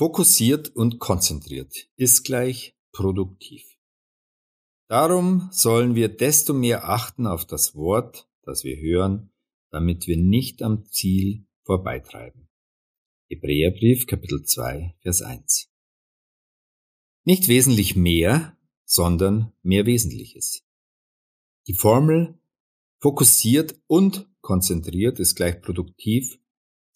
Fokussiert und konzentriert ist gleich produktiv. Darum sollen wir desto mehr achten auf das Wort, das wir hören, damit wir nicht am Ziel vorbeitreiben. Hebräerbrief Kapitel 2 Vers 1 Nicht wesentlich mehr, sondern mehr Wesentliches. Die Formel fokussiert und konzentriert ist gleich produktiv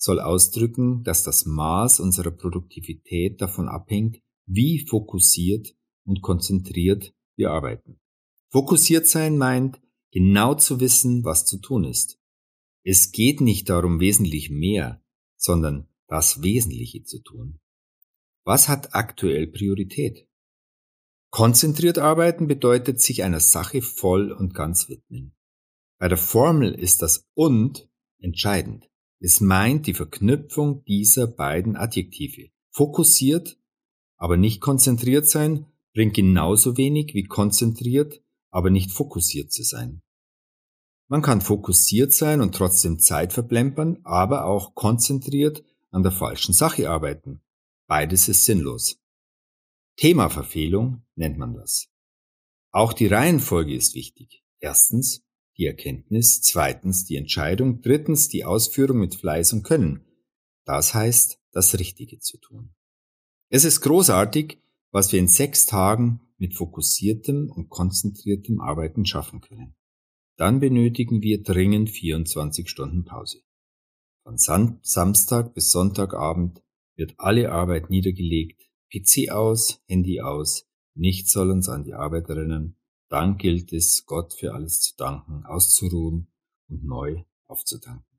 soll ausdrücken, dass das Maß unserer Produktivität davon abhängt, wie fokussiert und konzentriert wir arbeiten. Fokussiert sein meint, genau zu wissen, was zu tun ist. Es geht nicht darum, wesentlich mehr, sondern das Wesentliche zu tun. Was hat aktuell Priorität? Konzentriert arbeiten bedeutet sich einer Sache voll und ganz widmen. Bei der Formel ist das und entscheidend. Es meint die Verknüpfung dieser beiden Adjektive. Fokussiert, aber nicht konzentriert sein, bringt genauso wenig wie konzentriert, aber nicht fokussiert zu sein. Man kann fokussiert sein und trotzdem Zeit verplempern, aber auch konzentriert an der falschen Sache arbeiten. Beides ist sinnlos. Themaverfehlung nennt man das. Auch die Reihenfolge ist wichtig. Erstens die Erkenntnis, zweitens die Entscheidung, drittens die Ausführung mit Fleiß und Können. Das heißt, das Richtige zu tun. Es ist großartig, was wir in sechs Tagen mit fokussiertem und konzentriertem Arbeiten schaffen können. Dann benötigen wir dringend 24 Stunden Pause. Von Samstag bis Sonntagabend wird alle Arbeit niedergelegt, PC aus, Handy aus, nichts soll uns an die Arbeit erinnern, dann gilt es, Gott für alles zu danken, auszuruhen und neu aufzutanken.